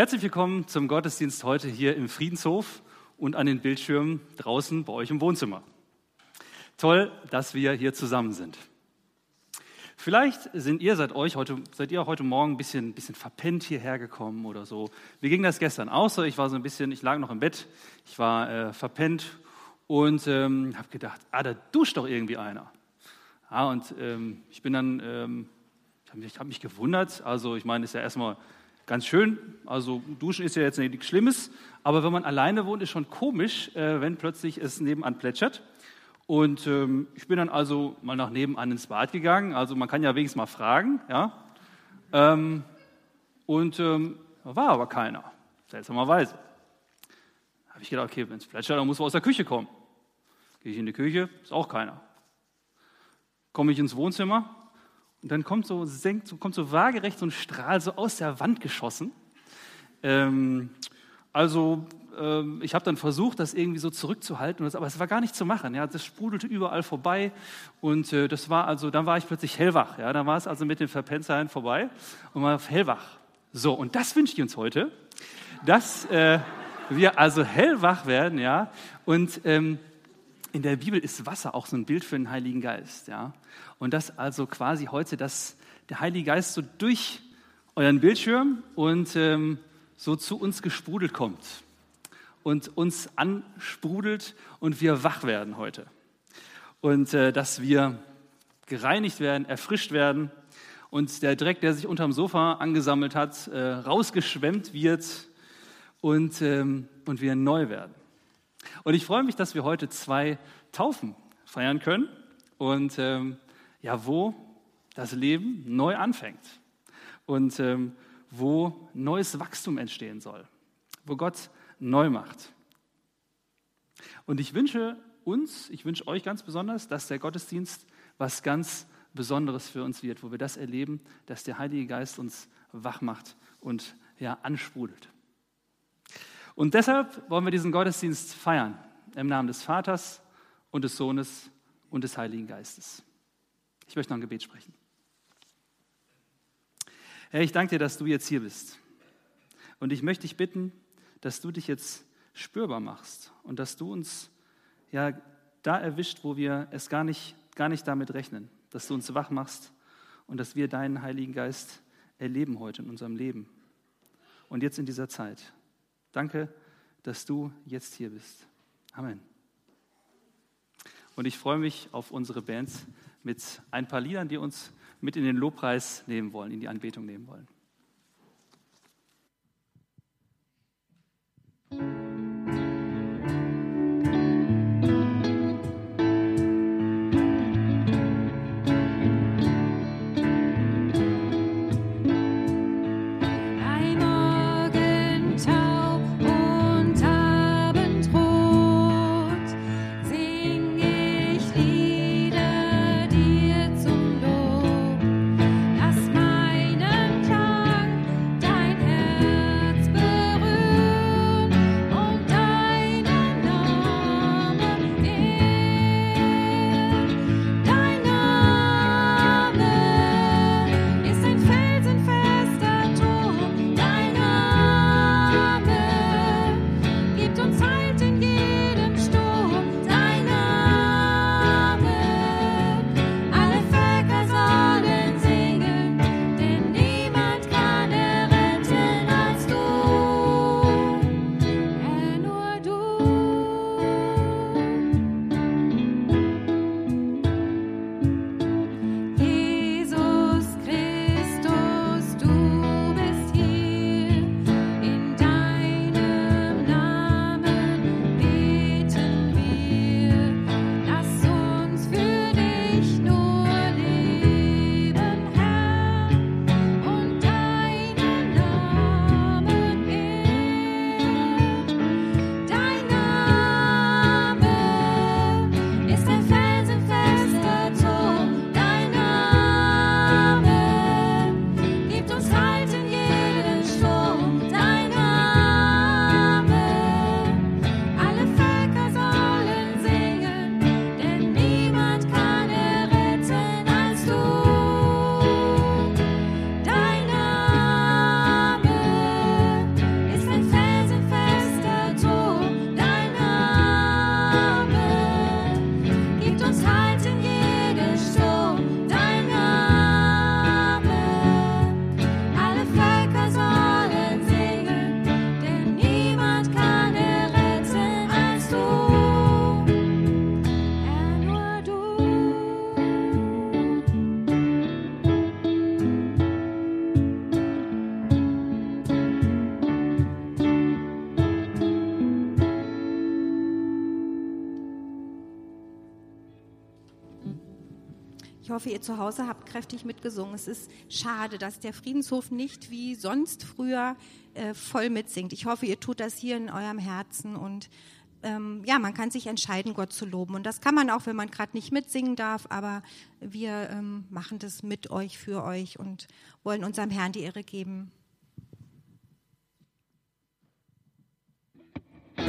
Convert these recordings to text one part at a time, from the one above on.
Herzlich willkommen zum Gottesdienst heute hier im Friedenshof und an den Bildschirmen draußen bei euch im Wohnzimmer. Toll, dass wir hier zusammen sind. Vielleicht sind ihr seit euch heute, seid ihr heute Morgen ein bisschen, bisschen verpennt hierher gekommen oder so. Wie ging das gestern? Außer ich war so ein bisschen, ich lag noch im Bett, ich war äh, verpennt und ähm, habe gedacht, ah, da duscht doch irgendwie einer. Ja, und ähm, ich bin dann, ähm, ich habe mich, hab mich gewundert. Also ich meine, ist ja erstmal ganz schön. Also duschen ist ja jetzt nichts Schlimmes, aber wenn man alleine wohnt, ist schon komisch, äh, wenn plötzlich es nebenan plätschert. Und ähm, ich bin dann also mal nach nebenan ins Bad gegangen. Also man kann ja wenigstens mal fragen. Ja? Ähm, und ähm, war aber keiner, seltsamerweise. Da habe ich gedacht, okay, wenn es plätschert, dann muss man aus der Küche kommen. Gehe ich in die Küche, ist auch keiner. Komme ich ins Wohnzimmer und dann kommt so, senkt, kommt so waagerecht so ein Strahl so aus der Wand geschossen. Ähm, also ähm, ich habe dann versucht, das irgendwie so zurückzuhalten, aber es war gar nicht zu machen. Ja, das sprudelte überall vorbei und äh, das war also, dann war ich plötzlich hellwach. Ja, dann war es also mit den Verpenzereien vorbei und war hellwach. So und das wünsche ich uns heute, dass äh, wir also hellwach werden, ja. Und ähm, in der Bibel ist Wasser auch so ein Bild für den Heiligen Geist, ja. Und das also quasi heute, dass der Heilige Geist so durch euren Bildschirm und ähm, so zu uns gesprudelt kommt und uns ansprudelt und wir wach werden heute. Und äh, dass wir gereinigt werden, erfrischt werden und der Dreck, der sich unterm Sofa angesammelt hat, äh, rausgeschwemmt wird und, ähm, und wir neu werden. Und ich freue mich, dass wir heute zwei Taufen feiern können und ähm, ja, wo das Leben neu anfängt und ähm, wo neues Wachstum entstehen soll, wo Gott neu macht. Und ich wünsche uns, ich wünsche euch ganz besonders, dass der Gottesdienst was ganz Besonderes für uns wird, wo wir das erleben, dass der Heilige Geist uns wach macht und ja, ansprudelt. Und deshalb wollen wir diesen Gottesdienst feiern, im Namen des Vaters und des Sohnes und des Heiligen Geistes. Ich möchte noch ein Gebet sprechen. Herr, ich danke dir, dass du jetzt hier bist. Und ich möchte dich bitten, dass du dich jetzt spürbar machst und dass du uns ja da erwischt, wo wir es gar nicht, gar nicht damit rechnen, dass du uns wach machst und dass wir deinen Heiligen Geist erleben heute in unserem Leben und jetzt in dieser Zeit. Danke, dass du jetzt hier bist. Amen. Und ich freue mich auf unsere Bands mit ein paar Liedern, die uns mit in den Lobpreis nehmen wollen, in die Anbetung nehmen wollen. Ich hoffe, ihr zu Hause habt kräftig mitgesungen. Es ist schade, dass der Friedenshof nicht wie sonst früher äh, voll mitsingt. Ich hoffe, ihr tut das hier in eurem Herzen und ähm, ja, man kann sich entscheiden, Gott zu loben. Und das kann man auch, wenn man gerade nicht mitsingen darf, aber wir ähm, machen das mit euch, für euch und wollen unserem Herrn die Ehre geben. Gott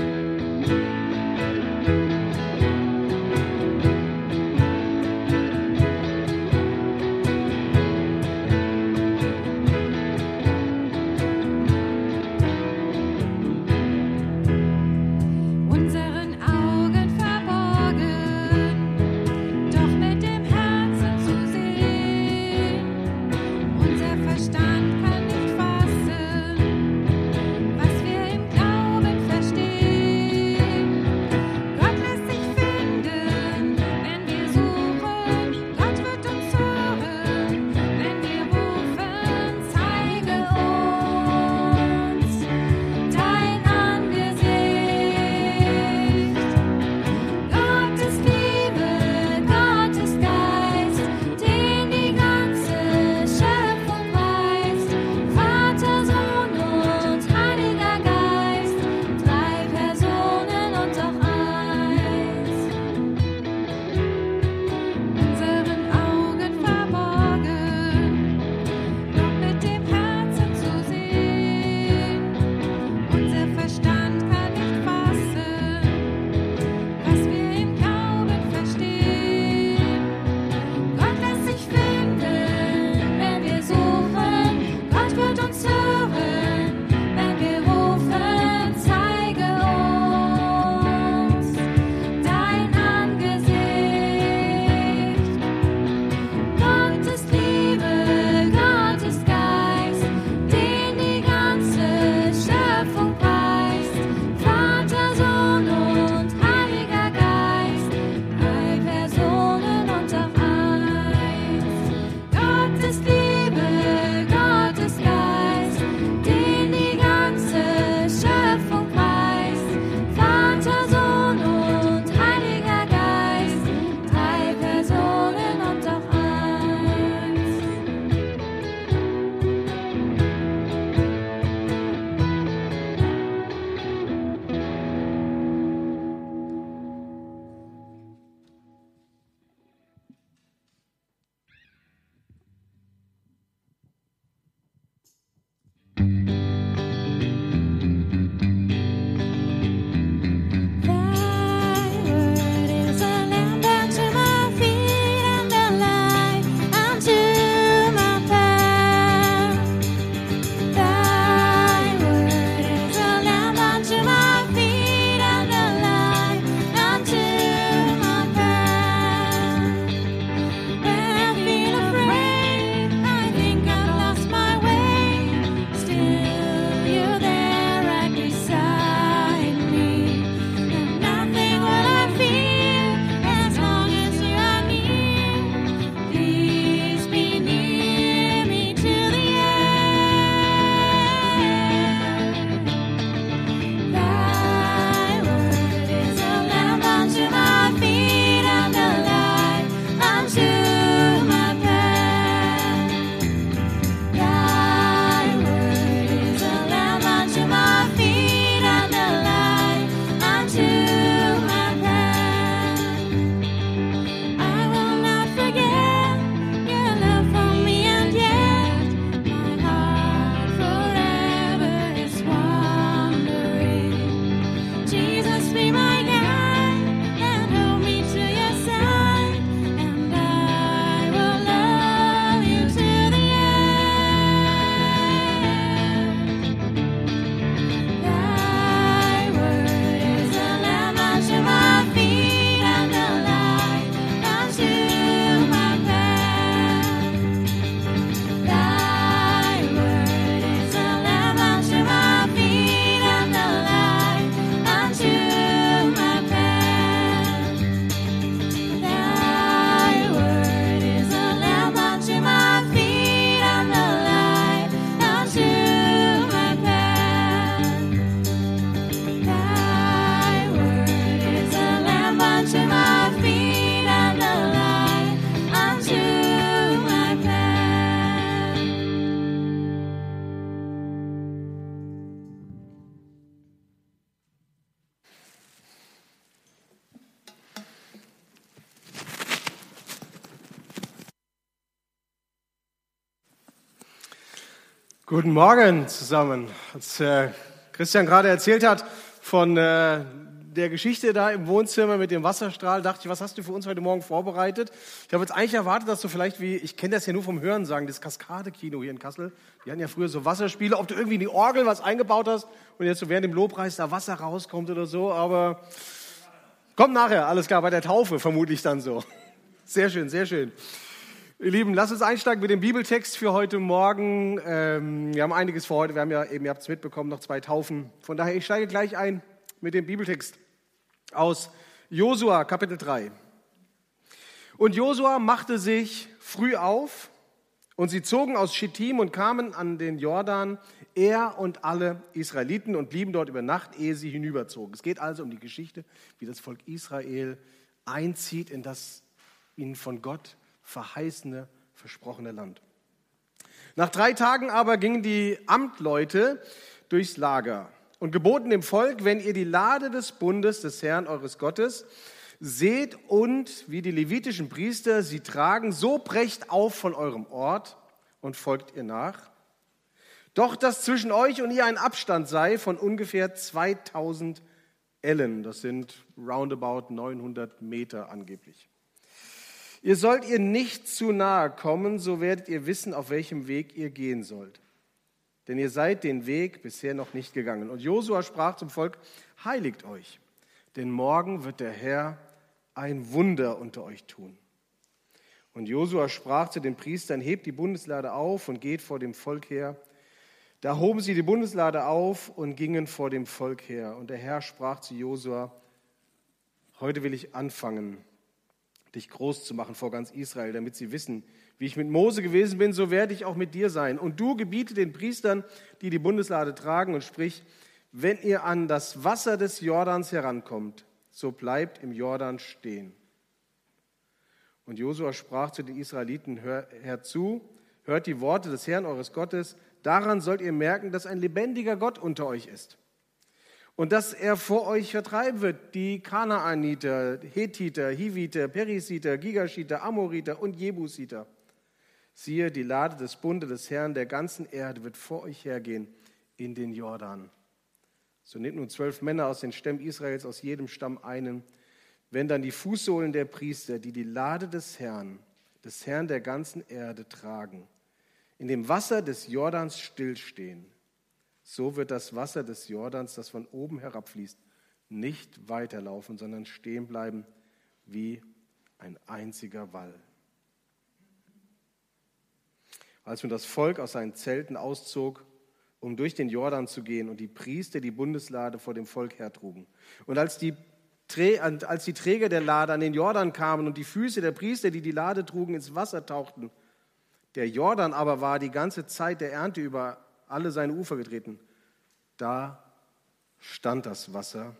Guten Morgen zusammen. Als äh, Christian gerade erzählt hat von äh, der Geschichte da im Wohnzimmer mit dem Wasserstrahl, dachte ich, was hast du für uns heute Morgen vorbereitet? Ich habe jetzt eigentlich erwartet, dass du vielleicht wie, ich kenne das ja nur vom Hören sagen, das Kaskade-Kino hier in Kassel, die hatten ja früher so Wasserspiele, ob du irgendwie in die Orgel was eingebaut hast und jetzt so während dem Lobpreis da Wasser rauskommt oder so, aber kommt nachher, alles klar, bei der Taufe vermutlich dann so. Sehr schön, sehr schön. Ihr Lieben, lasst uns einsteigen mit dem Bibeltext für heute Morgen. Ähm, wir haben einiges vor heute. Wir haben ja eben, ihr habt es mitbekommen, noch zwei Taufen. Von daher, ich steige gleich ein mit dem Bibeltext aus Josua, Kapitel 3. Und Josua machte sich früh auf und sie zogen aus Schittim und kamen an den Jordan, er und alle Israeliten und blieben dort über Nacht, ehe sie hinüberzogen. Es geht also um die Geschichte, wie das Volk Israel einzieht in das ihnen von Gott verheißene, versprochene Land. Nach drei Tagen aber gingen die Amtleute durchs Lager und geboten dem Volk, wenn ihr die Lade des Bundes des Herrn eures Gottes seht und wie die levitischen Priester sie tragen, so brecht auf von eurem Ort und folgt ihr nach. Doch dass zwischen euch und ihr ein Abstand sei von ungefähr 2000 Ellen, das sind roundabout 900 Meter angeblich. Ihr sollt ihr nicht zu nahe kommen, so werdet ihr wissen, auf welchem Weg ihr gehen sollt. Denn ihr seid den Weg bisher noch nicht gegangen. Und Josua sprach zum Volk, heiligt euch, denn morgen wird der Herr ein Wunder unter euch tun. Und Josua sprach zu den Priestern, hebt die Bundeslade auf und geht vor dem Volk her. Da hoben sie die Bundeslade auf und gingen vor dem Volk her. Und der Herr sprach zu Josua, heute will ich anfangen dich groß zu machen vor ganz Israel, damit sie wissen, wie ich mit Mose gewesen bin, so werde ich auch mit dir sein. Und du gebiete den Priestern, die die Bundeslade tragen, und sprich, wenn ihr an das Wasser des Jordans herankommt, so bleibt im Jordan stehen. Und Josua sprach zu den Israeliten, hör, hört zu, hört die Worte des Herrn eures Gottes, daran sollt ihr merken, dass ein lebendiger Gott unter euch ist und dass er vor euch vertreiben wird, die Kanaaniter, Hethiter, Hiviter, Perisiter, Gigashiter, Amoriter und Jebusiter. Siehe, die Lade des Bundes des Herrn der ganzen Erde wird vor euch hergehen in den Jordan. So nehmt nun zwölf Männer aus den Stämmen Israels, aus jedem Stamm einen, wenn dann die Fußsohlen der Priester, die die Lade des Herrn, des Herrn der ganzen Erde tragen, in dem Wasser des Jordans stillstehen so wird das Wasser des Jordans, das von oben herabfließt, nicht weiterlaufen, sondern stehen bleiben wie ein einziger Wall. Als nun das Volk aus seinen Zelten auszog, um durch den Jordan zu gehen und die Priester die Bundeslade vor dem Volk hertrugen. Und als die, als die Träger der Lade an den Jordan kamen und die Füße der Priester, die die Lade trugen, ins Wasser tauchten, der Jordan aber war die ganze Zeit der Ernte über alle seine Ufer getreten. Da stand das Wasser,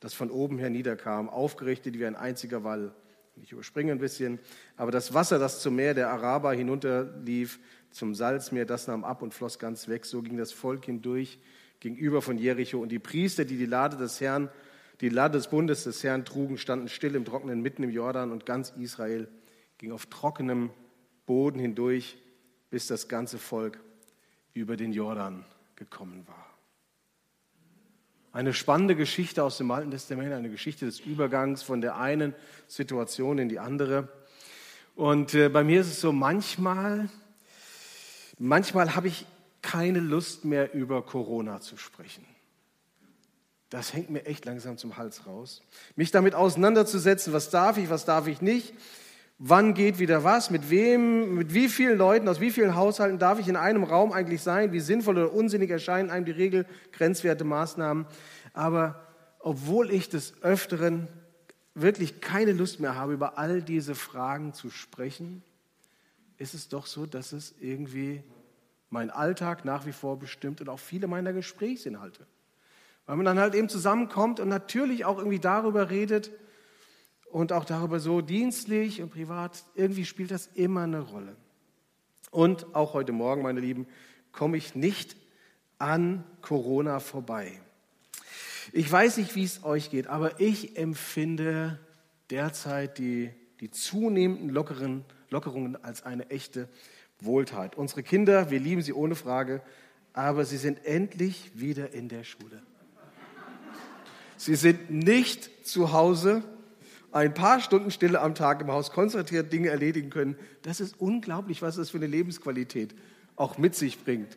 das von oben her niederkam, aufgerichtet wie ein einziger Wall. Ich überspringe ein bisschen, aber das Wasser, das zum Meer der Araber hinunterlief, zum Salzmeer, das nahm ab und floss ganz weg. So ging das Volk hindurch gegenüber von Jericho. Und die Priester, die die Lade des Herrn, die Lade des Bundes des Herrn trugen, standen still im Trockenen mitten im Jordan und ganz Israel ging auf trockenem Boden hindurch, bis das ganze Volk über den Jordan gekommen war. Eine spannende Geschichte aus dem Alten Testament, eine Geschichte des Übergangs von der einen Situation in die andere. Und äh, bei mir ist es so, manchmal, manchmal habe ich keine Lust mehr über Corona zu sprechen. Das hängt mir echt langsam zum Hals raus. Mich damit auseinanderzusetzen, was darf ich, was darf ich nicht, wann geht wieder was, mit wem, mit wie vielen Leuten, aus wie vielen Haushalten darf ich in einem Raum eigentlich sein, wie sinnvoll oder unsinnig erscheinen einem die Regel, grenzwerte Maßnahmen. Aber obwohl ich des Öfteren wirklich keine Lust mehr habe, über all diese Fragen zu sprechen, ist es doch so, dass es irgendwie mein Alltag nach wie vor bestimmt und auch viele meiner Gesprächsinhalte. Weil man dann halt eben zusammenkommt und natürlich auch irgendwie darüber redet, und auch darüber so dienstlich und privat, irgendwie spielt das immer eine Rolle. Und auch heute Morgen, meine Lieben, komme ich nicht an Corona vorbei. Ich weiß nicht, wie es euch geht, aber ich empfinde derzeit die, die zunehmenden Lockeren, Lockerungen als eine echte Wohltat. Unsere Kinder, wir lieben sie ohne Frage, aber sie sind endlich wieder in der Schule. Sie sind nicht zu Hause, ein paar Stunden Stille am Tag im Haus konzentriert Dinge erledigen können. Das ist unglaublich, was das für eine Lebensqualität auch mit sich bringt.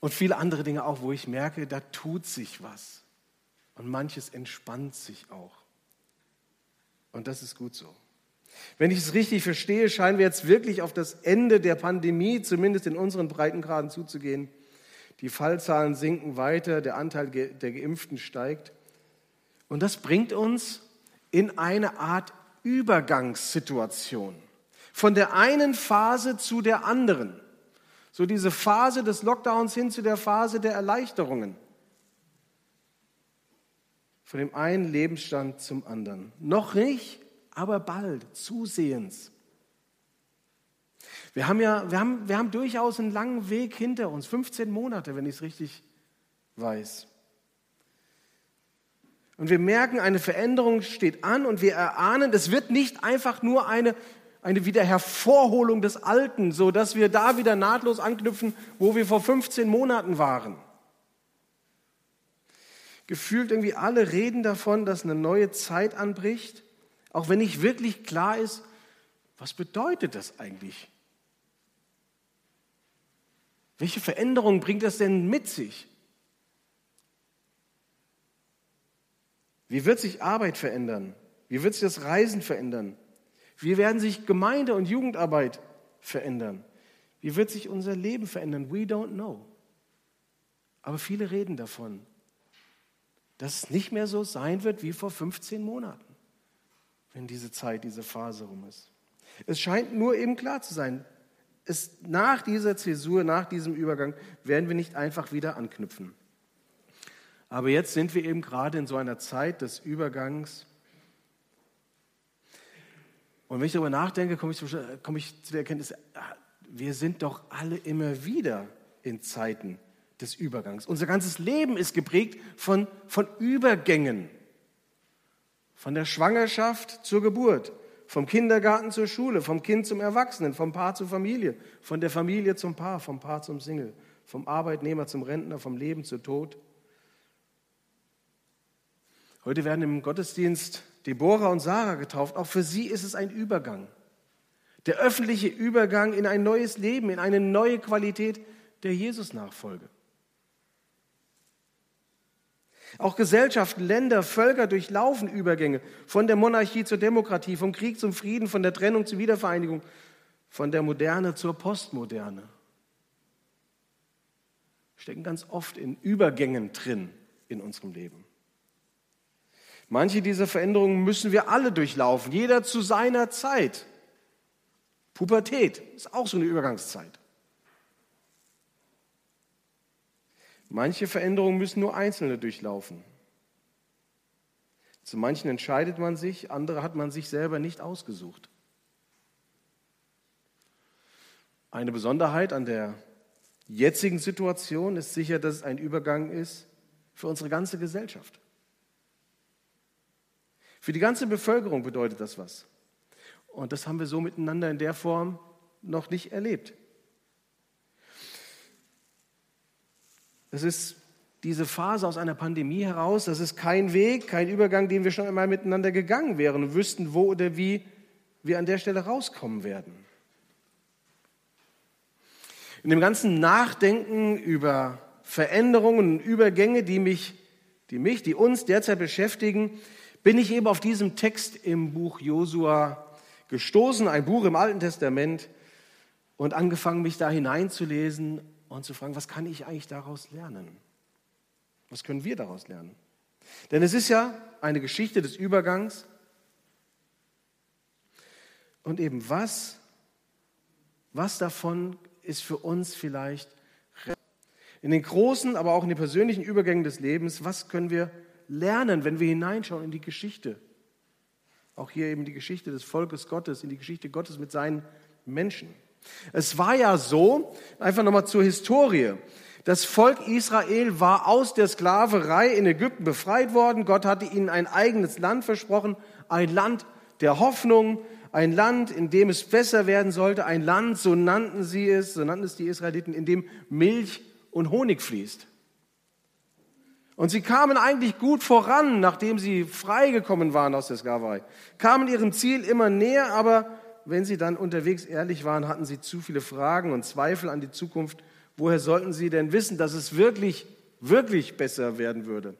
Und viele andere Dinge auch, wo ich merke, da tut sich was. Und manches entspannt sich auch. Und das ist gut so. Wenn ich es richtig verstehe, scheinen wir jetzt wirklich auf das Ende der Pandemie, zumindest in unseren Breitengraden, zuzugehen. Die Fallzahlen sinken weiter, der Anteil der Geimpften steigt. Und das bringt uns in eine Art Übergangssituation. Von der einen Phase zu der anderen. So diese Phase des Lockdowns hin zu der Phase der Erleichterungen. Von dem einen Lebensstand zum anderen. Noch nicht, aber bald, zusehends. Wir haben ja, wir haben, wir haben durchaus einen langen Weg hinter uns, 15 Monate, wenn ich es richtig weiß. Und wir merken, eine Veränderung steht an und wir erahnen, es wird nicht einfach nur eine, eine Wiederhervorholung des Alten, so dass wir da wieder nahtlos anknüpfen, wo wir vor 15 Monaten waren. Gefühlt irgendwie alle reden davon, dass eine neue Zeit anbricht, auch wenn nicht wirklich klar ist, was bedeutet das eigentlich? Welche Veränderungen bringt das denn mit sich? Wie wird sich Arbeit verändern? Wie wird sich das Reisen verändern? Wie werden sich Gemeinde und Jugendarbeit verändern? Wie wird sich unser Leben verändern? We don't know. Aber viele reden davon, dass es nicht mehr so sein wird wie vor 15 Monaten, wenn diese Zeit, diese Phase rum ist. Es scheint nur eben klar zu sein, es, nach dieser Zäsur, nach diesem Übergang werden wir nicht einfach wieder anknüpfen. Aber jetzt sind wir eben gerade in so einer Zeit des Übergangs. Und wenn ich darüber nachdenke, komme ich, zu, komme ich zu der Erkenntnis, ah, wir sind doch alle immer wieder in Zeiten des Übergangs. Unser ganzes Leben ist geprägt von, von Übergängen. Von der Schwangerschaft zur Geburt, vom Kindergarten zur Schule, vom Kind zum Erwachsenen, vom Paar zur Familie, von der Familie zum Paar, vom Paar zum Single, vom Arbeitnehmer zum Rentner, vom Leben zu Tod. Heute werden im Gottesdienst Deborah und Sarah getauft. Auch für sie ist es ein Übergang. Der öffentliche Übergang in ein neues Leben, in eine neue Qualität der Jesus-Nachfolge. Auch Gesellschaften, Länder, Völker durchlaufen Übergänge von der Monarchie zur Demokratie, vom Krieg zum Frieden, von der Trennung zur Wiedervereinigung, von der Moderne zur Postmoderne. Stecken ganz oft in Übergängen drin in unserem Leben. Manche dieser Veränderungen müssen wir alle durchlaufen, jeder zu seiner Zeit. Pubertät ist auch so eine Übergangszeit. Manche Veränderungen müssen nur Einzelne durchlaufen. Zu manchen entscheidet man sich, andere hat man sich selber nicht ausgesucht. Eine Besonderheit an der jetzigen Situation ist sicher, dass es ein Übergang ist für unsere ganze Gesellschaft. Für die ganze Bevölkerung bedeutet das was. Und das haben wir so miteinander in der Form noch nicht erlebt. Das ist diese Phase aus einer Pandemie heraus. Das ist kein Weg, kein Übergang, den wir schon einmal miteinander gegangen wären und wüssten, wo oder wie wir an der Stelle rauskommen werden. In dem ganzen Nachdenken über Veränderungen und Übergänge, die mich, die mich, die uns derzeit beschäftigen, bin ich eben auf diesem Text im Buch Josua gestoßen, ein Buch im Alten Testament, und angefangen, mich da hineinzulesen und zu fragen, was kann ich eigentlich daraus lernen? Was können wir daraus lernen? Denn es ist ja eine Geschichte des Übergangs. Und eben was, was davon ist für uns vielleicht in den großen, aber auch in den persönlichen Übergängen des Lebens, was können wir lernen, wenn wir hineinschauen in die Geschichte? Auch hier eben die Geschichte des Volkes Gottes, in die Geschichte Gottes mit seinen Menschen. Es war ja so, einfach nochmal zur Historie. Das Volk Israel war aus der Sklaverei in Ägypten befreit worden. Gott hatte ihnen ein eigenes Land versprochen, ein Land der Hoffnung, ein Land, in dem es besser werden sollte, ein Land, so nannten sie es, so nannten es die Israeliten, in dem Milch und Honig fließt. Und sie kamen eigentlich gut voran, nachdem sie freigekommen waren aus der Sklaverei, kamen ihrem Ziel immer näher, aber wenn sie dann unterwegs ehrlich waren, hatten sie zu viele Fragen und Zweifel an die Zukunft. Woher sollten sie denn wissen, dass es wirklich, wirklich besser werden würde?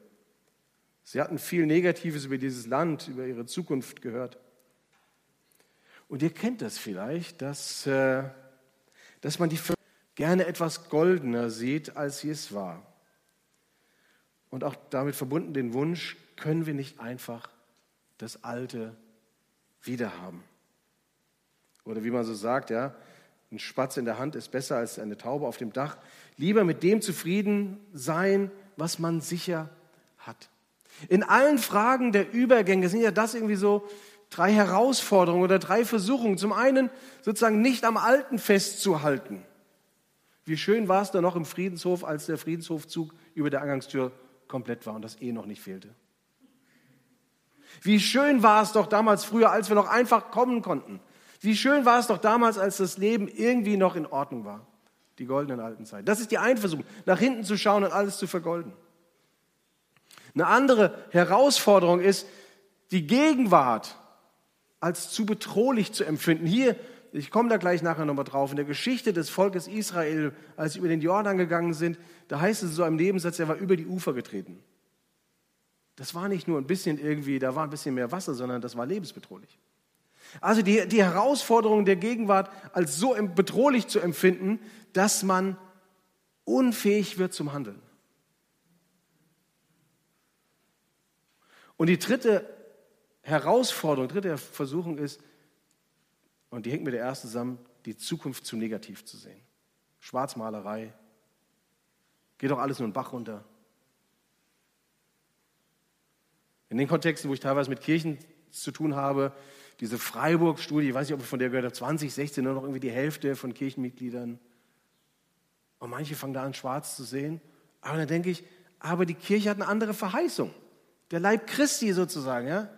Sie hatten viel Negatives über dieses Land, über ihre Zukunft gehört. Und ihr kennt das vielleicht, dass, äh, dass man die gerne etwas goldener sieht, als sie es war. Und auch damit verbunden den Wunsch, können wir nicht einfach das Alte wiederhaben? Oder wie man so sagt, ja, ein Spatz in der Hand ist besser als eine Taube auf dem Dach. Lieber mit dem zufrieden sein, was man sicher hat. In allen Fragen der Übergänge sind ja das irgendwie so drei Herausforderungen oder drei Versuchungen. Zum einen sozusagen nicht am Alten festzuhalten. Wie schön war es da noch im Friedenshof, als der Friedenshofzug über der Eingangstür komplett war und das eh noch nicht fehlte. Wie schön war es doch damals früher, als wir noch einfach kommen konnten. Wie schön war es doch damals, als das Leben irgendwie noch in Ordnung war. Die goldenen alten Zeiten. Das ist die eine Versuchung, nach hinten zu schauen und alles zu vergolden. Eine andere Herausforderung ist, die Gegenwart als zu bedrohlich zu empfinden. Hier, ich komme da gleich nachher nochmal drauf, in der Geschichte des Volkes Israel, als sie über den Jordan gegangen sind, da heißt es so im Nebensatz, er war über die Ufer getreten. Das war nicht nur ein bisschen irgendwie, da war ein bisschen mehr Wasser, sondern das war lebensbedrohlich. Also die, die Herausforderung der Gegenwart als so bedrohlich zu empfinden, dass man unfähig wird zum Handeln. Und die dritte Herausforderung, dritte Versuchung ist, und die hängt mit der ersten zusammen, die Zukunft zu negativ zu sehen. Schwarzmalerei, geht doch alles nur einen Bach runter. In den Kontexten, wo ich teilweise mit Kirchen zu tun habe, diese Freiburg-Studie, ich weiß nicht, ob ich von der gehört habe, 2016 nur noch irgendwie die Hälfte von Kirchenmitgliedern. Und manche fangen da an, schwarz zu sehen. Aber dann denke ich, aber die Kirche hat eine andere Verheißung. Der Leib Christi sozusagen, ja,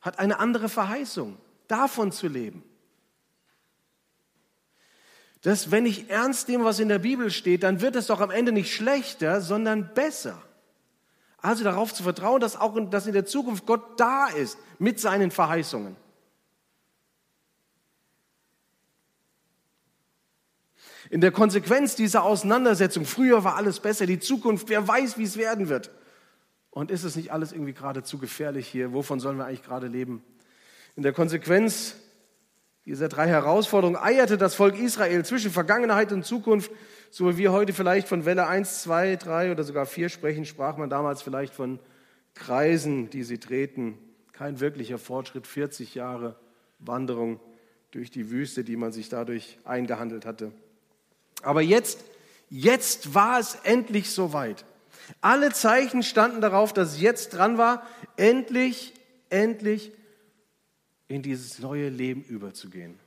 hat eine andere Verheißung, davon zu leben. Dass, wenn ich ernst nehme, was in der Bibel steht, dann wird es doch am Ende nicht schlechter, sondern besser. Also darauf zu vertrauen, dass auch in, dass in der Zukunft Gott da ist mit seinen Verheißungen. In der Konsequenz dieser Auseinandersetzung, früher war alles besser, die Zukunft, wer weiß, wie es werden wird. Und ist es nicht alles irgendwie gerade zu gefährlich hier? Wovon sollen wir eigentlich gerade leben? In der Konsequenz dieser drei Herausforderungen eierte das Volk Israel zwischen Vergangenheit und Zukunft, so wie wir heute vielleicht von Welle 1, 2, 3 oder sogar 4 sprechen, sprach man damals vielleicht von Kreisen, die sie treten. Kein wirklicher Fortschritt, 40 Jahre Wanderung durch die Wüste, die man sich dadurch eingehandelt hatte. Aber jetzt, jetzt war es endlich soweit. Alle Zeichen standen darauf, dass es jetzt dran war, endlich, endlich in dieses neue Leben überzugehen,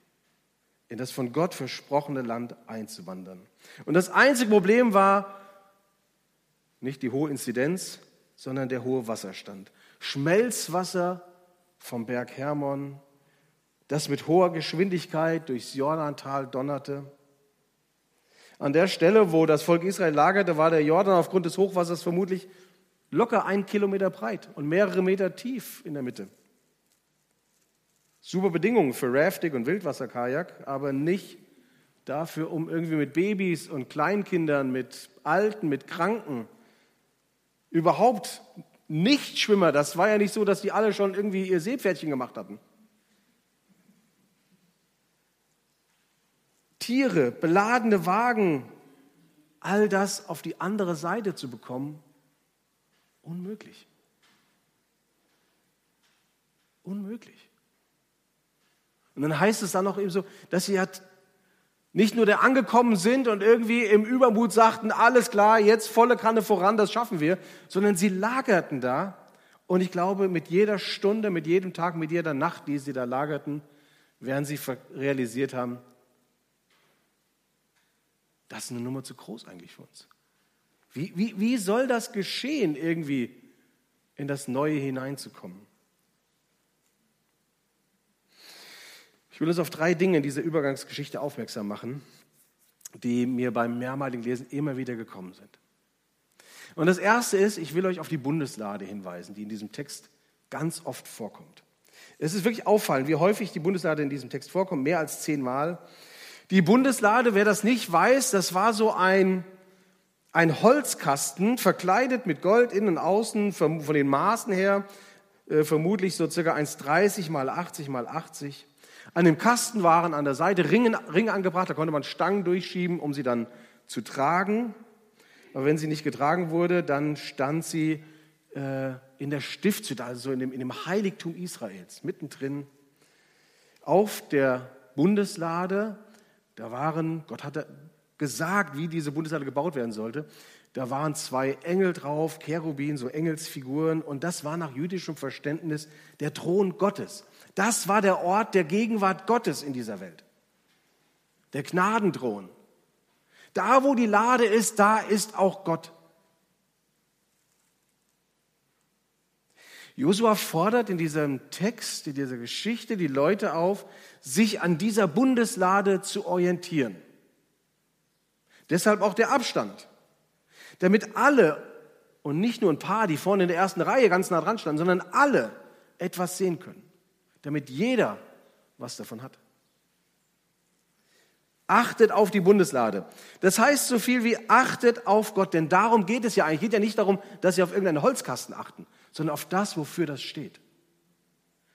in das von Gott versprochene Land einzuwandern. Und das einzige Problem war nicht die hohe Inzidenz, sondern der hohe Wasserstand. Schmelzwasser vom Berg Hermon, das mit hoher Geschwindigkeit durchs Jordantal donnerte. An der Stelle, wo das Volk Israel lagerte, war der Jordan aufgrund des Hochwassers vermutlich locker ein Kilometer breit und mehrere Meter tief in der Mitte. Super Bedingungen für Rafting und Wildwasserkajak, aber nicht dafür, um irgendwie mit Babys und Kleinkindern, mit Alten, mit Kranken, überhaupt Nichtschwimmer, das war ja nicht so, dass die alle schon irgendwie ihr Seepferdchen gemacht hatten. Tiere, beladene Wagen, all das auf die andere Seite zu bekommen, unmöglich. Unmöglich. Und dann heißt es dann noch eben so, dass sie halt nicht nur der angekommen sind und irgendwie im Übermut sagten, alles klar, jetzt volle Kanne voran, das schaffen wir, sondern sie lagerten da. Und ich glaube, mit jeder Stunde, mit jedem Tag, mit jeder Nacht, die sie da lagerten, werden sie realisiert haben, das ist eine Nummer zu groß eigentlich für uns. Wie, wie, wie soll das geschehen, irgendwie in das Neue hineinzukommen? Ich will uns auf drei Dinge in dieser Übergangsgeschichte aufmerksam machen, die mir beim mehrmaligen Lesen immer wieder gekommen sind. Und das erste ist, ich will euch auf die Bundeslade hinweisen, die in diesem Text ganz oft vorkommt. Es ist wirklich auffallend, wie häufig die Bundeslade in diesem Text vorkommt, mehr als zehnmal. Die Bundeslade, wer das nicht weiß, das war so ein, ein Holzkasten, verkleidet mit Gold innen und außen, von den Maßen her, äh, vermutlich so circa 1,30 mal 80 mal 80. An dem Kasten waren an der Seite Ringe, Ringe angebracht, da konnte man Stangen durchschieben, um sie dann zu tragen. Aber wenn sie nicht getragen wurde, dann stand sie äh, in der Stiftshütte, also in dem, in dem Heiligtum Israels, mittendrin. Auf der Bundeslade, da waren, Gott hatte gesagt, wie diese Bundeslade gebaut werden sollte. Da waren zwei Engel drauf, Cherubin, so Engelsfiguren, und das war nach jüdischem Verständnis der Thron Gottes. Das war der Ort der Gegenwart Gottes in dieser Welt. Der Gnadenthron. Da, wo die Lade ist, da ist auch Gott. Josua fordert in diesem Text, in dieser Geschichte die Leute auf, sich an dieser Bundeslade zu orientieren. Deshalb auch der Abstand. Damit alle und nicht nur ein paar, die vorne in der ersten Reihe ganz nah dran standen, sondern alle etwas sehen können damit jeder was davon hat. Achtet auf die Bundeslade. Das heißt so viel wie achtet auf Gott, denn darum geht es ja eigentlich. Es geht ja nicht darum, dass Sie auf irgendeinen Holzkasten achten, sondern auf das, wofür das steht.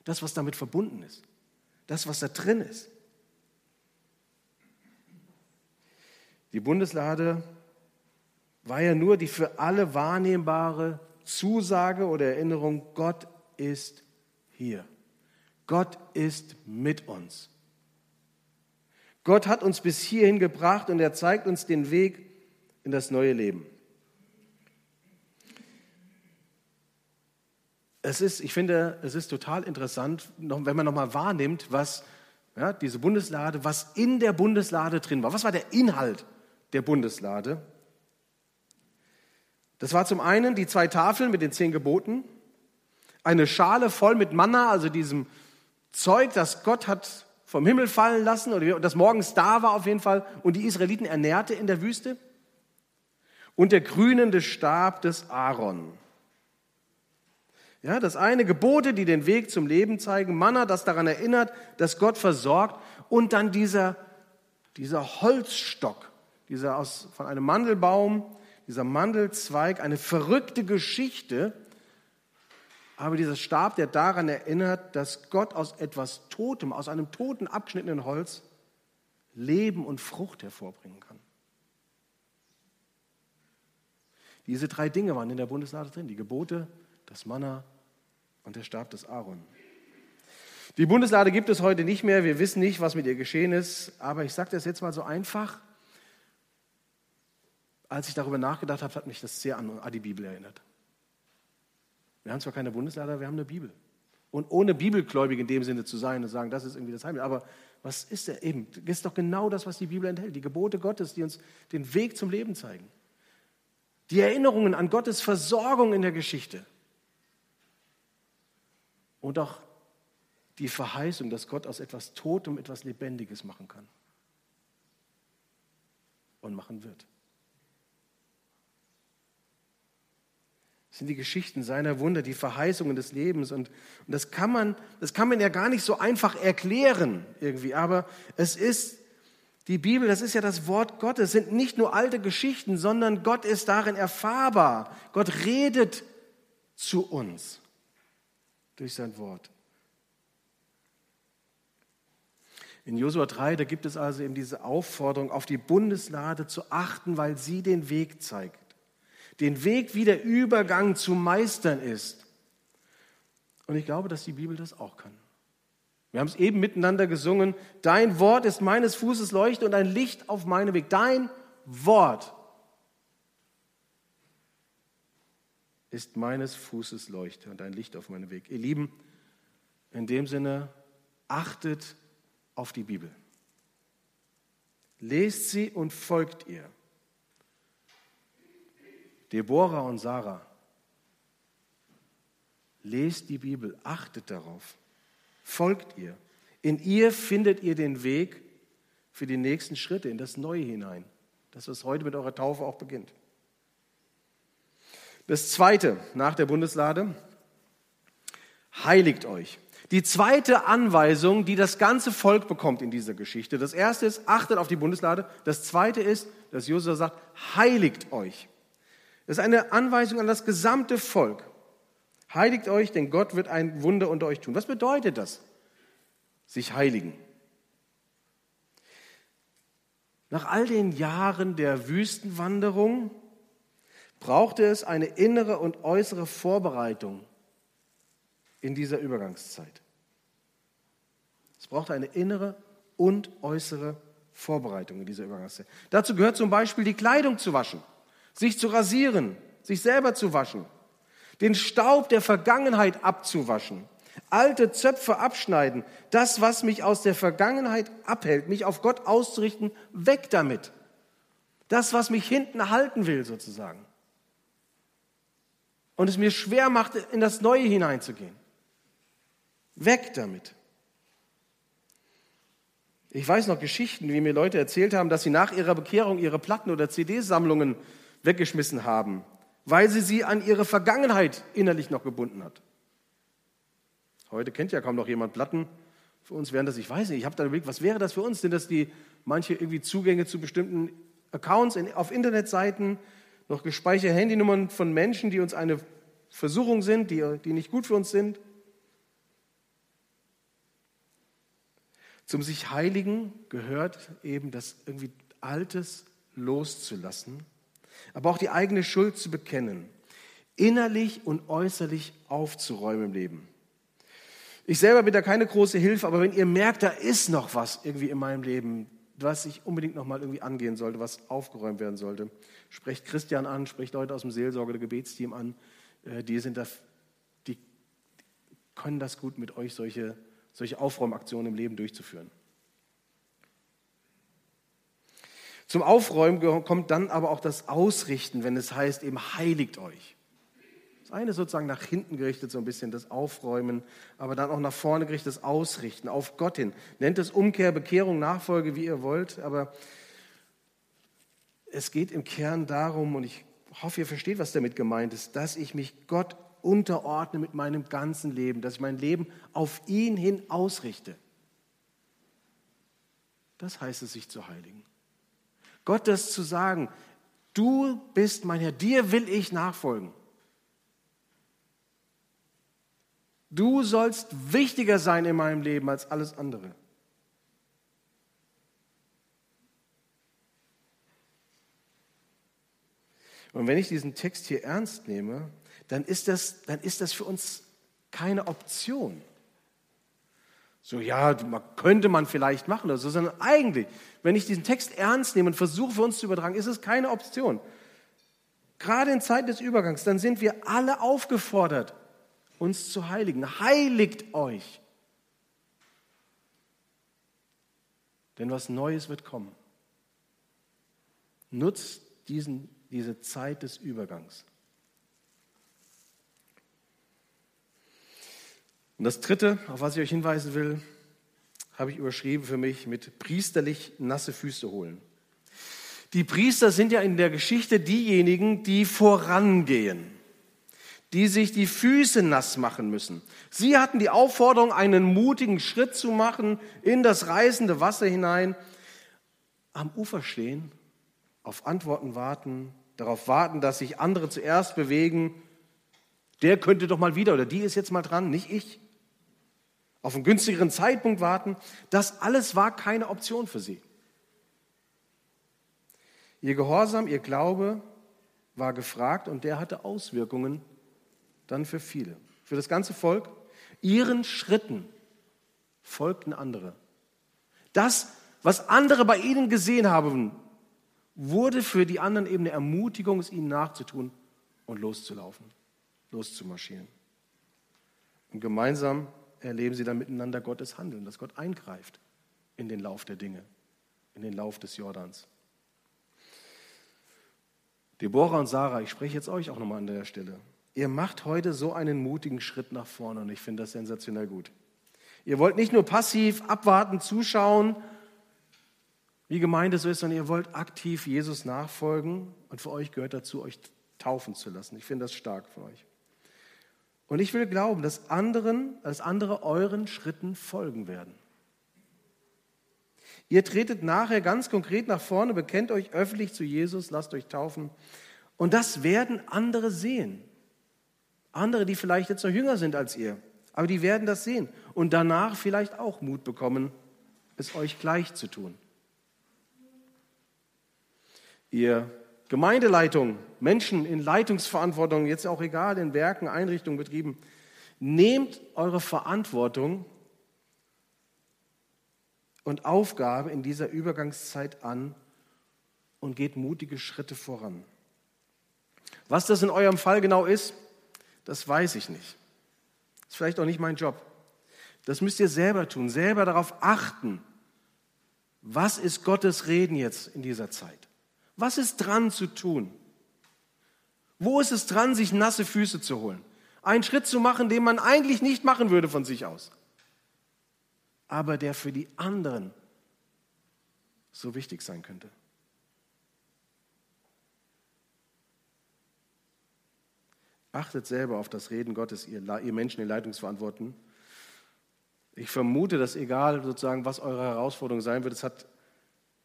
Das, was damit verbunden ist. Das, was da drin ist. Die Bundeslade war ja nur die für alle wahrnehmbare Zusage oder Erinnerung, Gott ist hier. Gott ist mit uns. Gott hat uns bis hierhin gebracht und er zeigt uns den Weg in das neue Leben. Es ist, ich finde, es ist total interessant, wenn man nochmal wahrnimmt, was ja, diese Bundeslade, was in der Bundeslade drin war. Was war der Inhalt der Bundeslade? Das war zum einen die zwei Tafeln mit den zehn Geboten, eine Schale voll mit Manna, also diesem Zeug, das Gott hat vom Himmel fallen lassen oder das morgens da war auf jeden Fall und die Israeliten ernährte in der Wüste. Und der grünende Stab des Aaron. Ja, das eine Gebote, die den Weg zum Leben zeigen, Manna, das daran erinnert, dass Gott versorgt und dann dieser, dieser Holzstock, dieser aus, von einem Mandelbaum, dieser Mandelzweig, eine verrückte Geschichte, aber dieser Stab, der daran erinnert, dass Gott aus etwas Totem, aus einem toten, abgeschnittenen Holz Leben und Frucht hervorbringen kann. Diese drei Dinge waren in der Bundeslade drin, die Gebote, das Manna und der Stab des Aaron. Die Bundeslade gibt es heute nicht mehr, wir wissen nicht, was mit ihr geschehen ist, aber ich sage das jetzt mal so einfach. Als ich darüber nachgedacht habe, hat mich das sehr an die Bibel erinnert. Wir haben zwar keine Bundeslade, wir haben eine Bibel. Und ohne Bibelgläubig in dem Sinne zu sein und sagen, das ist irgendwie das Heimliche. Aber was ist er eben? Das ist doch genau das, was die Bibel enthält. Die Gebote Gottes, die uns den Weg zum Leben zeigen. Die Erinnerungen an Gottes Versorgung in der Geschichte. Und auch die Verheißung, dass Gott aus etwas Totem etwas Lebendiges machen kann. Und machen wird. Sind die Geschichten seiner Wunder, die Verheißungen des Lebens. Und, und das, kann man, das kann man ja gar nicht so einfach erklären irgendwie. Aber es ist die Bibel, das ist ja das Wort Gottes, es sind nicht nur alte Geschichten, sondern Gott ist darin erfahrbar. Gott redet zu uns durch sein Wort. In Josua 3, da gibt es also eben diese Aufforderung, auf die Bundeslade zu achten, weil sie den Weg zeigt den Weg, wie der Übergang zu meistern ist. Und ich glaube, dass die Bibel das auch kann. Wir haben es eben miteinander gesungen. Dein Wort ist meines Fußes Leuchte und ein Licht auf meinem Weg. Dein Wort ist meines Fußes Leuchte und ein Licht auf meinem Weg. Ihr Lieben, in dem Sinne, achtet auf die Bibel. Lest sie und folgt ihr. Deborah und Sarah, lest die Bibel, achtet darauf, folgt ihr, In ihr findet ihr den Weg für die nächsten Schritte in das Neue hinein. Das, was heute mit eurer Taufe auch beginnt. Das zweite nach der Bundeslade, heiligt euch. Die zweite Anweisung, die das ganze Volk bekommt in dieser Geschichte. Das erste ist, achtet auf die Bundeslade. Das zweite ist, dass Josua sagt, heiligt euch. Das ist eine Anweisung an das gesamte Volk. Heiligt euch, denn Gott wird ein Wunder unter euch tun. Was bedeutet das? Sich heiligen. Nach all den Jahren der Wüstenwanderung brauchte es eine innere und äußere Vorbereitung in dieser Übergangszeit. Es brauchte eine innere und äußere Vorbereitung in dieser Übergangszeit. Dazu gehört zum Beispiel die Kleidung zu waschen, sich zu rasieren, sich selber zu waschen, den Staub der Vergangenheit abzuwaschen, alte Zöpfe abschneiden, das, was mich aus der Vergangenheit abhält, mich auf Gott auszurichten, weg damit. Das, was mich hinten halten will, sozusagen. Und es mir schwer macht, in das Neue hineinzugehen. Weg damit. Ich weiß noch Geschichten, wie mir Leute erzählt haben, dass sie nach ihrer Bekehrung ihre Platten oder CD-Sammlungen weggeschmissen haben, weil sie sie an ihre Vergangenheit innerlich noch gebunden hat. Heute kennt ja kaum noch jemand Platten. Für uns wären das, ich weiß nicht, ich habe da überlegt, was wäre das für uns? Sind das die manche irgendwie Zugänge zu bestimmten Accounts in, auf Internetseiten, noch gespeicherte Handynummern von Menschen, die uns eine Versuchung sind, die, die nicht gut für uns sind? Zum sich Heiligen gehört eben das irgendwie Altes loszulassen, aber auch die eigene Schuld zu bekennen, innerlich und äußerlich aufzuräumen im Leben. Ich selber bin da keine große Hilfe, aber wenn ihr merkt, da ist noch was irgendwie in meinem Leben, was ich unbedingt noch mal irgendwie angehen sollte, was aufgeräumt werden sollte, sprecht Christian an, sprecht Leute aus dem Seelsorge- oder Gebetsteam an, äh, die sind da, die können das gut mit euch solche solche Aufräumaktionen im Leben durchzuführen. Zum Aufräumen kommt dann aber auch das Ausrichten, wenn es heißt, eben heiligt euch. Das eine sozusagen nach hinten gerichtet, so ein bisschen das Aufräumen, aber dann auch nach vorne gerichtet, das Ausrichten auf Gott hin. Nennt es Umkehr, Bekehrung, Nachfolge, wie ihr wollt, aber es geht im Kern darum, und ich hoffe, ihr versteht, was damit gemeint ist, dass ich mich Gott unterordne mit meinem ganzen Leben, dass ich mein Leben auf ihn hin ausrichte. Das heißt es, sich zu heiligen. Gott das zu sagen, du bist mein Herr, dir will ich nachfolgen. Du sollst wichtiger sein in meinem Leben als alles andere. Und wenn ich diesen Text hier ernst nehme, dann ist das, dann ist das für uns keine Option. So, ja, könnte man vielleicht machen oder so, sondern eigentlich, wenn ich diesen Text ernst nehme und versuche für uns zu übertragen, ist es keine Option. Gerade in Zeiten des Übergangs, dann sind wir alle aufgefordert, uns zu heiligen. Heiligt euch. Denn was Neues wird kommen. Nutzt diesen, diese Zeit des Übergangs. Und das Dritte, auf was ich euch hinweisen will, habe ich überschrieben für mich mit priesterlich nasse Füße holen. Die Priester sind ja in der Geschichte diejenigen, die vorangehen, die sich die Füße nass machen müssen. Sie hatten die Aufforderung, einen mutigen Schritt zu machen in das reißende Wasser hinein, am Ufer stehen, auf Antworten warten, darauf warten, dass sich andere zuerst bewegen. Der könnte doch mal wieder oder die ist jetzt mal dran, nicht ich auf einen günstigeren Zeitpunkt warten. Das alles war keine Option für sie. Ihr Gehorsam, ihr Glaube war gefragt und der hatte Auswirkungen dann für viele, für das ganze Volk. Ihren Schritten folgten andere. Das, was andere bei ihnen gesehen haben, wurde für die anderen eben eine Ermutigung, es ihnen nachzutun und loszulaufen, loszumarschieren. Und gemeinsam erleben sie dann miteinander Gottes Handeln, dass Gott eingreift in den Lauf der Dinge, in den Lauf des Jordans. Deborah und Sarah, ich spreche jetzt euch auch nochmal an der Stelle. Ihr macht heute so einen mutigen Schritt nach vorne und ich finde das sensationell gut. Ihr wollt nicht nur passiv abwarten, zuschauen, wie Gemeinde so ist, sondern ihr wollt aktiv Jesus nachfolgen und für euch gehört dazu, euch taufen zu lassen. Ich finde das stark von euch. Und ich will glauben, dass anderen, dass andere euren Schritten folgen werden. Ihr tretet nachher ganz konkret nach vorne, bekennt euch öffentlich zu Jesus, lasst euch taufen. Und das werden andere sehen. Andere, die vielleicht jetzt noch jünger sind als ihr. Aber die werden das sehen und danach vielleicht auch Mut bekommen, es euch gleich zu tun. Ihr Gemeindeleitung, Menschen in Leitungsverantwortung, jetzt auch egal, in Werken, Einrichtungen, Betrieben, nehmt eure Verantwortung und Aufgabe in dieser Übergangszeit an und geht mutige Schritte voran. Was das in eurem Fall genau ist, das weiß ich nicht. Das ist vielleicht auch nicht mein Job. Das müsst ihr selber tun, selber darauf achten. Was ist Gottes Reden jetzt in dieser Zeit? Was ist dran zu tun? Wo ist es dran, sich nasse Füße zu holen? Einen Schritt zu machen, den man eigentlich nicht machen würde von sich aus, aber der für die anderen so wichtig sein könnte. Achtet selber auf das Reden Gottes, ihr, ihr Menschen in Leitungsverantwortung. Ich vermute, dass egal sozusagen, was eure Herausforderung sein wird, es hat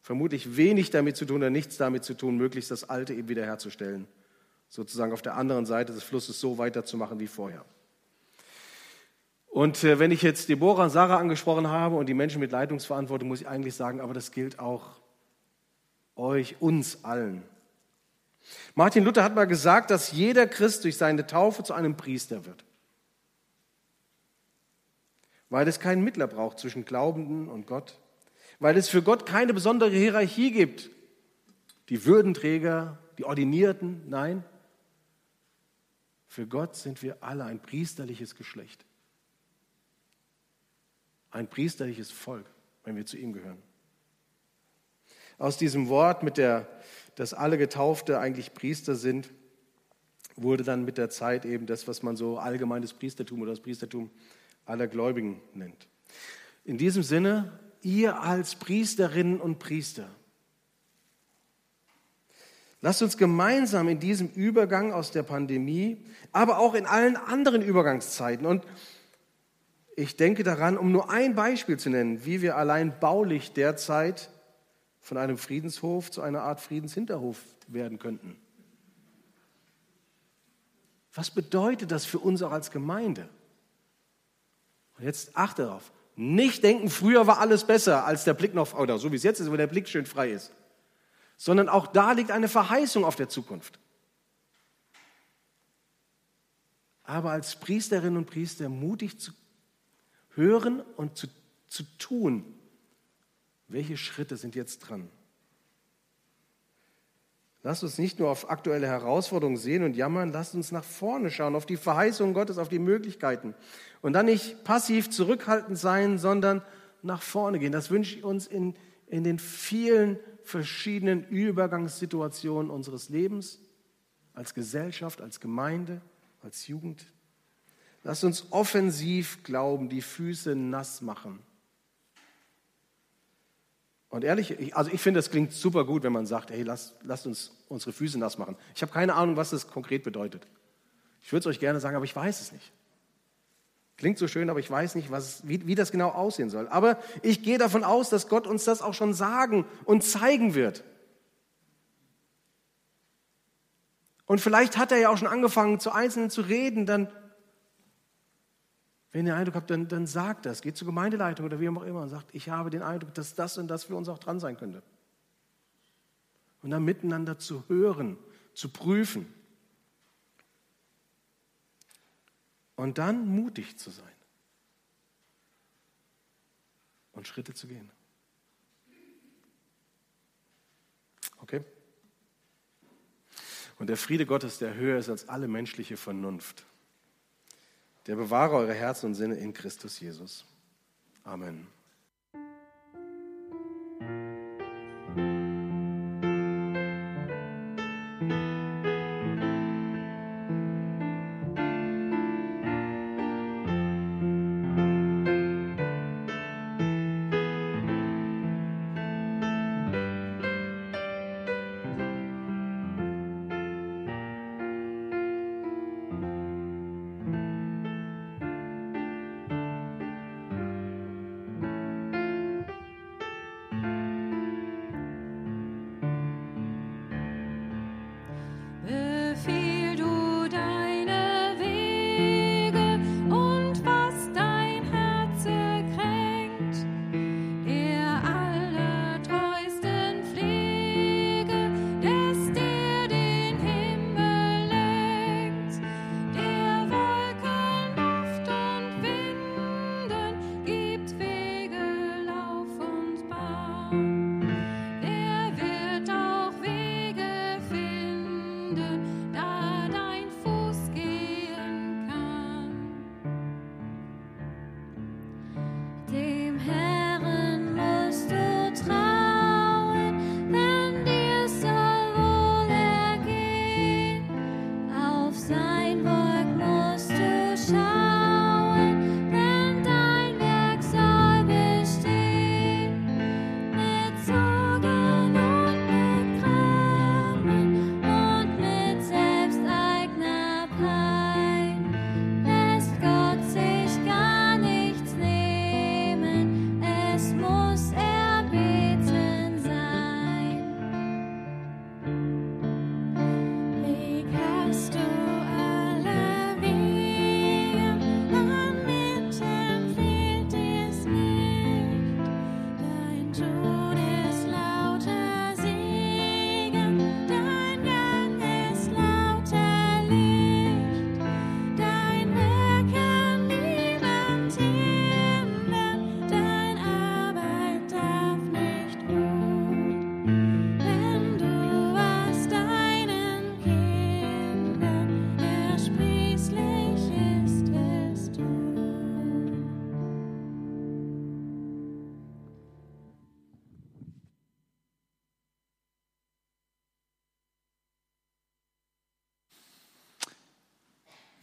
vermutlich wenig damit zu tun oder nichts damit zu tun, möglichst das Alte eben wiederherzustellen. Sozusagen auf der anderen Seite des Flusses so weiterzumachen wie vorher. Und äh, wenn ich jetzt Deborah und Sarah angesprochen habe und die Menschen mit Leitungsverantwortung, muss ich eigentlich sagen, aber das gilt auch euch, uns allen. Martin Luther hat mal gesagt, dass jeder Christ durch seine Taufe zu einem Priester wird. Weil es keinen Mittler braucht zwischen Glaubenden und Gott. Weil es für Gott keine besondere Hierarchie gibt. Die Würdenträger, die Ordinierten, nein. Für Gott sind wir alle ein priesterliches Geschlecht. Ein priesterliches Volk, wenn wir zu ihm gehören. Aus diesem Wort mit der dass alle Getaufte eigentlich Priester sind, wurde dann mit der Zeit eben das, was man so allgemeines Priestertum oder das Priestertum aller Gläubigen nennt. In diesem Sinne, ihr als Priesterinnen und Priester, lasst uns gemeinsam in diesem Übergang aus der Pandemie, aber auch in allen anderen Übergangszeiten und ich denke daran, um nur ein Beispiel zu nennen, wie wir allein baulich derzeit von einem Friedenshof zu einer Art Friedenshinterhof werden könnten. Was bedeutet das für uns auch als Gemeinde? Und jetzt achte darauf. Nicht denken, früher war alles besser, als der Blick noch, oder so wie es jetzt ist, wo der Blick schön frei ist. Sondern auch da liegt eine Verheißung auf der Zukunft. Aber als Priesterinnen und Priester mutig zu hören und zu, zu tun, welche Schritte sind jetzt dran? Lasst uns nicht nur auf aktuelle Herausforderungen sehen und jammern, lasst uns nach vorne schauen, auf die Verheißungen Gottes, auf die Möglichkeiten. Und dann nicht passiv zurückhaltend sein, sondern nach vorne gehen. Das wünsche ich uns in, in den vielen verschiedenen Übergangssituationen unseres Lebens, als Gesellschaft, als Gemeinde, als Jugend. Lasst uns offensiv glauben, die Füße nass machen und ehrlich, also ich finde, das klingt super gut, wenn man sagt, hey, lasst, lasst uns unsere Füße nass machen. Ich habe keine Ahnung, was das konkret bedeutet. Ich würde es euch gerne sagen, aber ich weiß es nicht. Klingt so schön, aber ich weiß nicht, was, wie, wie das genau aussehen soll. Aber ich gehe davon aus, dass Gott uns das auch schon sagen und zeigen wird. Und vielleicht hat er ja auch schon angefangen, zu Einzelnen zu reden, dann wenn ihr Eindruck habt, dann, dann sagt das. Geht zur Gemeindeleitung oder wie auch immer und sagt, ich habe den Eindruck, dass das und das für uns auch dran sein könnte. Und dann miteinander zu hören, zu prüfen. Und dann mutig zu sein. Und Schritte zu gehen. Okay? Und der Friede Gottes, der höher ist als alle menschliche Vernunft der bewahre eure Herzen und Sinne in Christus Jesus. Amen.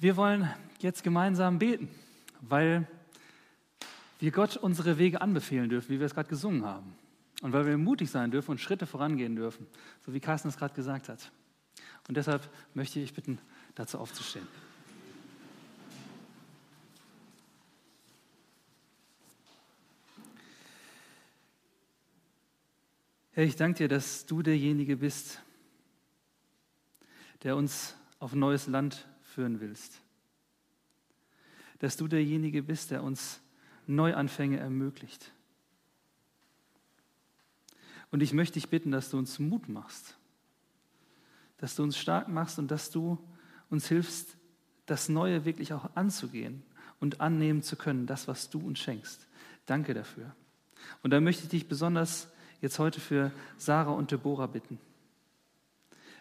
Wir wollen jetzt gemeinsam beten, weil wir Gott unsere Wege anbefehlen dürfen, wie wir es gerade gesungen haben. Und weil wir mutig sein dürfen und Schritte vorangehen dürfen, so wie Carsten es gerade gesagt hat. Und deshalb möchte ich bitten, dazu aufzustehen. Herr, ich danke dir, dass du derjenige bist, der uns auf neues Land führen willst. Dass du derjenige bist, der uns Neuanfänge ermöglicht. Und ich möchte dich bitten, dass du uns Mut machst, dass du uns stark machst und dass du uns hilfst, das Neue wirklich auch anzugehen und annehmen zu können, das, was du uns schenkst. Danke dafür. Und da möchte ich dich besonders jetzt heute für Sarah und Deborah bitten,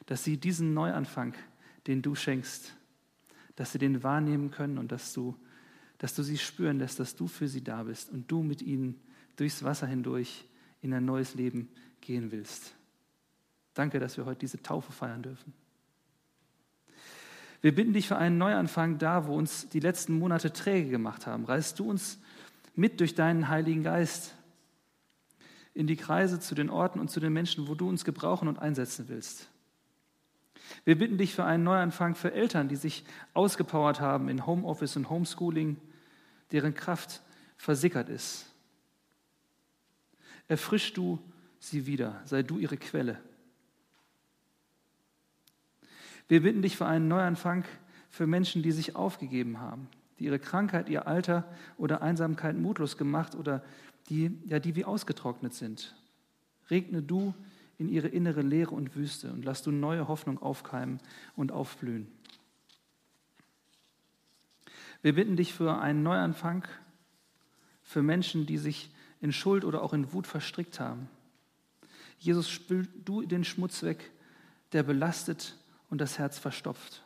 dass sie diesen Neuanfang, den du schenkst, dass sie den wahrnehmen können und dass du, dass du sie spüren lässt, dass du für sie da bist und du mit ihnen durchs Wasser hindurch in ein neues Leben gehen willst. Danke, dass wir heute diese Taufe feiern dürfen. Wir bitten dich für einen Neuanfang da, wo uns die letzten Monate träge gemacht haben. Reißt du uns mit durch deinen Heiligen Geist in die Kreise zu den Orten und zu den Menschen, wo du uns gebrauchen und einsetzen willst. Wir bitten dich für einen Neuanfang für Eltern, die sich ausgepowert haben in Homeoffice und Homeschooling, deren Kraft versickert ist. Erfrisch du sie wieder, sei du ihre Quelle. Wir bitten dich für einen Neuanfang für Menschen, die sich aufgegeben haben, die ihre Krankheit, ihr Alter oder Einsamkeit mutlos gemacht oder die, ja, die wie ausgetrocknet sind. Regne du in ihre innere Leere und Wüste und lass du neue Hoffnung aufkeimen und aufblühen. Wir bitten dich für einen Neuanfang für Menschen, die sich in Schuld oder auch in Wut verstrickt haben. Jesus, spül du den Schmutz weg, der belastet und das Herz verstopft.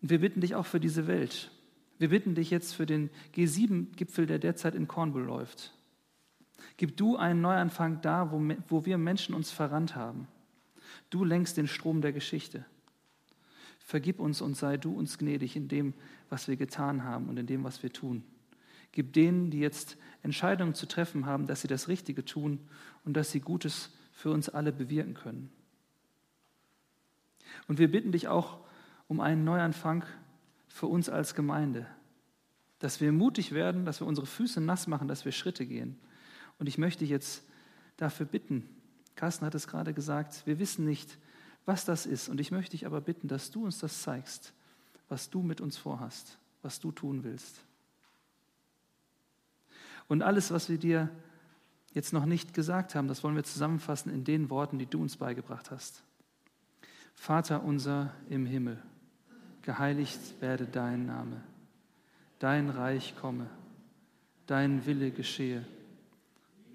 Wir bitten dich auch für diese Welt. Wir bitten dich jetzt für den G7-Gipfel, der derzeit in Cornwall läuft. Gib du einen Neuanfang da, wo, wo wir Menschen uns verrannt haben. Du lenkst den Strom der Geschichte. Vergib uns und sei du uns gnädig in dem, was wir getan haben und in dem, was wir tun. Gib denen, die jetzt Entscheidungen zu treffen haben, dass sie das Richtige tun und dass sie Gutes für uns alle bewirken können. Und wir bitten dich auch um einen Neuanfang für uns als Gemeinde, dass wir mutig werden, dass wir unsere Füße nass machen, dass wir Schritte gehen. Und ich möchte jetzt dafür bitten, Carsten hat es gerade gesagt, wir wissen nicht, was das ist. Und ich möchte dich aber bitten, dass du uns das zeigst, was du mit uns vorhast, was du tun willst. Und alles, was wir dir jetzt noch nicht gesagt haben, das wollen wir zusammenfassen in den Worten, die du uns beigebracht hast. Vater unser im Himmel geheiligt werde dein Name, dein Reich komme, dein Wille geschehe,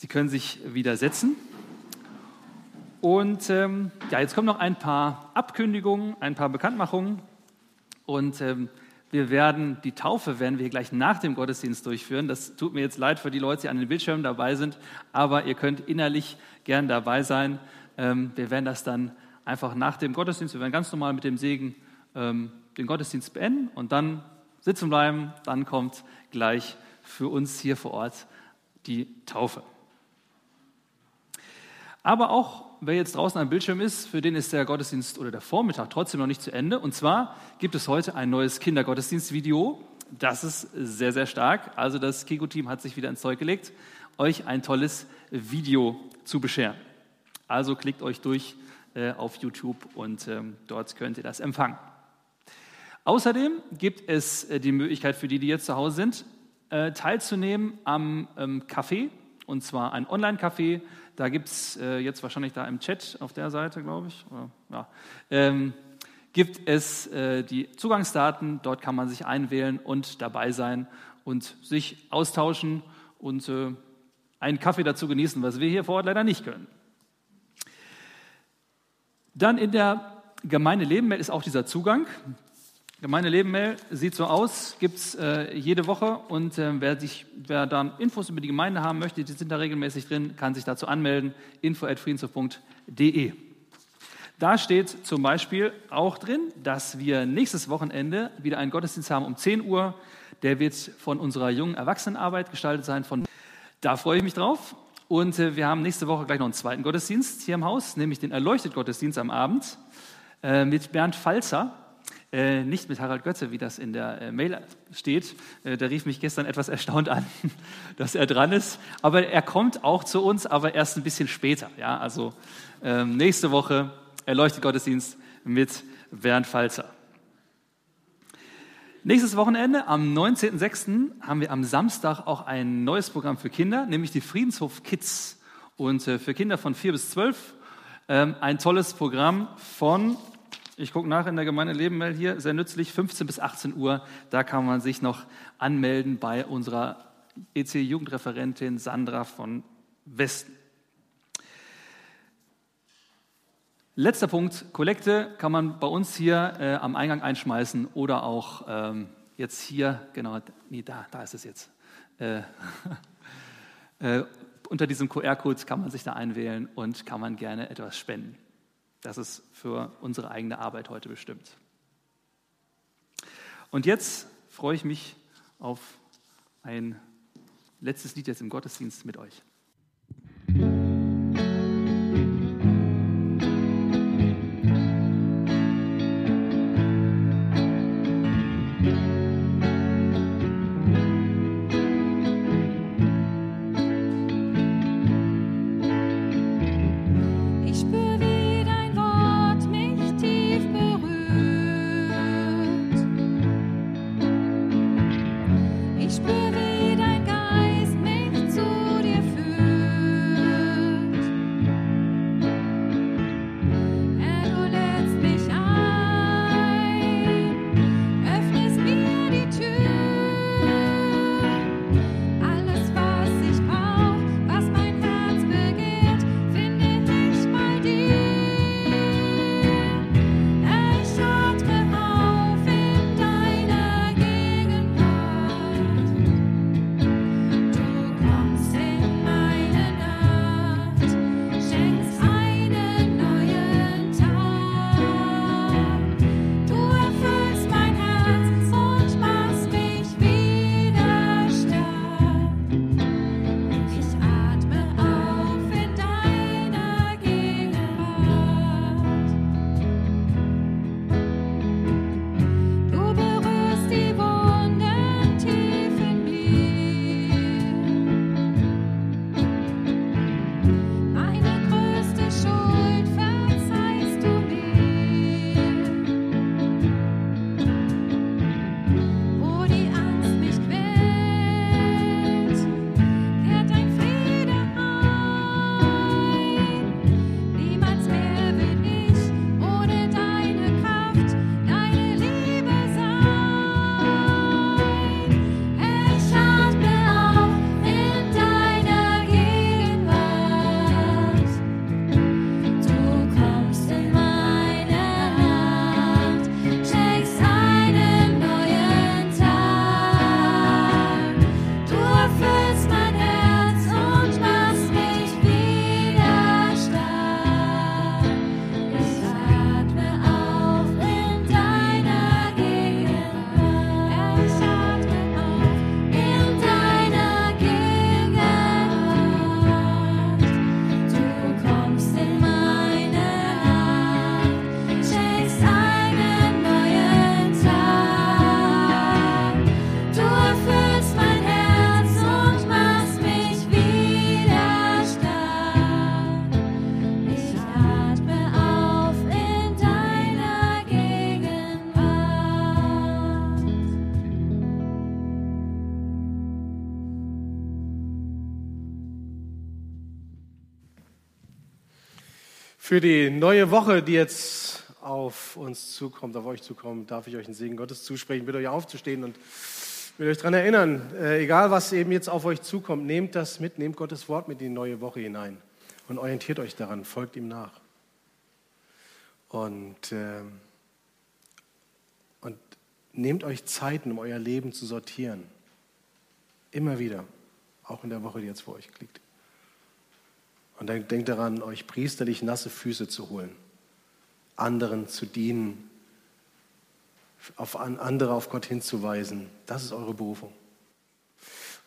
Sie können sich wieder setzen. Und ähm, ja, jetzt kommen noch ein paar Abkündigungen, ein paar Bekanntmachungen. Und ähm, wir werden die Taufe werden wir gleich nach dem Gottesdienst durchführen. Das tut mir jetzt leid für die Leute, die an den Bildschirmen dabei sind, aber ihr könnt innerlich gern dabei sein. Ähm, wir werden das dann einfach nach dem Gottesdienst, wir werden ganz normal mit dem Segen ähm, den Gottesdienst beenden und dann sitzen bleiben. Dann kommt gleich für uns hier vor Ort die Taufe. Aber auch wer jetzt draußen am Bildschirm ist, für den ist der Gottesdienst oder der Vormittag trotzdem noch nicht zu Ende. Und zwar gibt es heute ein neues Kindergottesdienstvideo. Das ist sehr, sehr stark. Also das Kiko-Team hat sich wieder ins Zeug gelegt, euch ein tolles Video zu bescheren. Also klickt euch durch äh, auf YouTube und ähm, dort könnt ihr das empfangen. Außerdem gibt es äh, die Möglichkeit für die, die jetzt zu Hause sind, äh, teilzunehmen am ähm, Café, und zwar ein Online-Café. Da gibt es äh, jetzt wahrscheinlich da im Chat auf der Seite, glaube ich, oder, ja, ähm, gibt es äh, die Zugangsdaten. Dort kann man sich einwählen und dabei sein und sich austauschen und äh, einen Kaffee dazu genießen, was wir hier vor Ort leider nicht können. Dann in der Gemeinde Lebenmail ist auch dieser Zugang. Gemeinde Lebenmail sieht so aus, gibt es äh, jede Woche und äh, wer, sich, wer dann Infos über die Gemeinde haben möchte, die sind da regelmäßig drin, kann sich dazu anmelden, info.friedenshof.de. Da steht zum Beispiel auch drin, dass wir nächstes Wochenende wieder einen Gottesdienst haben um 10 Uhr. Der wird von unserer jungen Erwachsenenarbeit gestaltet sein. Von da freue ich mich drauf. Und äh, wir haben nächste Woche gleich noch einen zweiten Gottesdienst hier im Haus, nämlich den Erleuchtet-Gottesdienst am Abend äh, mit Bernd Falzer. Äh, nicht mit Harald Götze, wie das in der äh, Mail steht. Äh, der rief mich gestern etwas erstaunt an, dass er dran ist. Aber er kommt auch zu uns, aber erst ein bisschen später. Ja? Also ähm, nächste Woche Erleuchtet Gottesdienst mit Bernd Falzer. Nächstes Wochenende, am 19.06., haben wir am Samstag auch ein neues Programm für Kinder, nämlich die Friedenshof Kids. Und äh, für Kinder von 4 bis 12 ähm, ein tolles Programm von, ich gucke nach in der Gemeinde Leben hier, sehr nützlich, 15 bis 18 Uhr. Da kann man sich noch anmelden bei unserer EC-Jugendreferentin Sandra von Westen. Letzter Punkt, Kollekte kann man bei uns hier äh, am Eingang einschmeißen oder auch ähm, jetzt hier, genau, nee, da, da ist es jetzt. Äh, äh, unter diesem QR-Code kann man sich da einwählen und kann man gerne etwas spenden. Das ist für unsere eigene Arbeit heute bestimmt. Und jetzt freue ich mich auf ein letztes Lied jetzt im Gottesdienst mit euch. Für die neue Woche, die jetzt auf uns zukommt, auf euch zukommt, darf ich euch einen Segen Gottes zusprechen, bitte euch aufzustehen und will euch daran erinnern, äh, egal was eben jetzt auf euch zukommt, nehmt das mit, nehmt Gottes Wort mit in die neue Woche hinein und orientiert euch daran, folgt ihm nach. Und, äh, und nehmt euch Zeiten, um euer Leben zu sortieren. Immer wieder, auch in der Woche, die jetzt vor euch liegt. Und dann denkt daran, euch priesterlich nasse Füße zu holen, anderen zu dienen, auf andere auf Gott hinzuweisen. Das ist eure Berufung.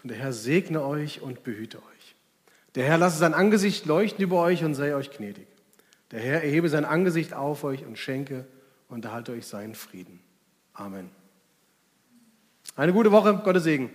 Und der Herr segne euch und behüte euch. Der Herr lasse sein Angesicht leuchten über euch und sei euch gnädig. Der Herr erhebe sein Angesicht auf euch und schenke und erhalte euch seinen Frieden. Amen. Eine gute Woche, Gottes Segen.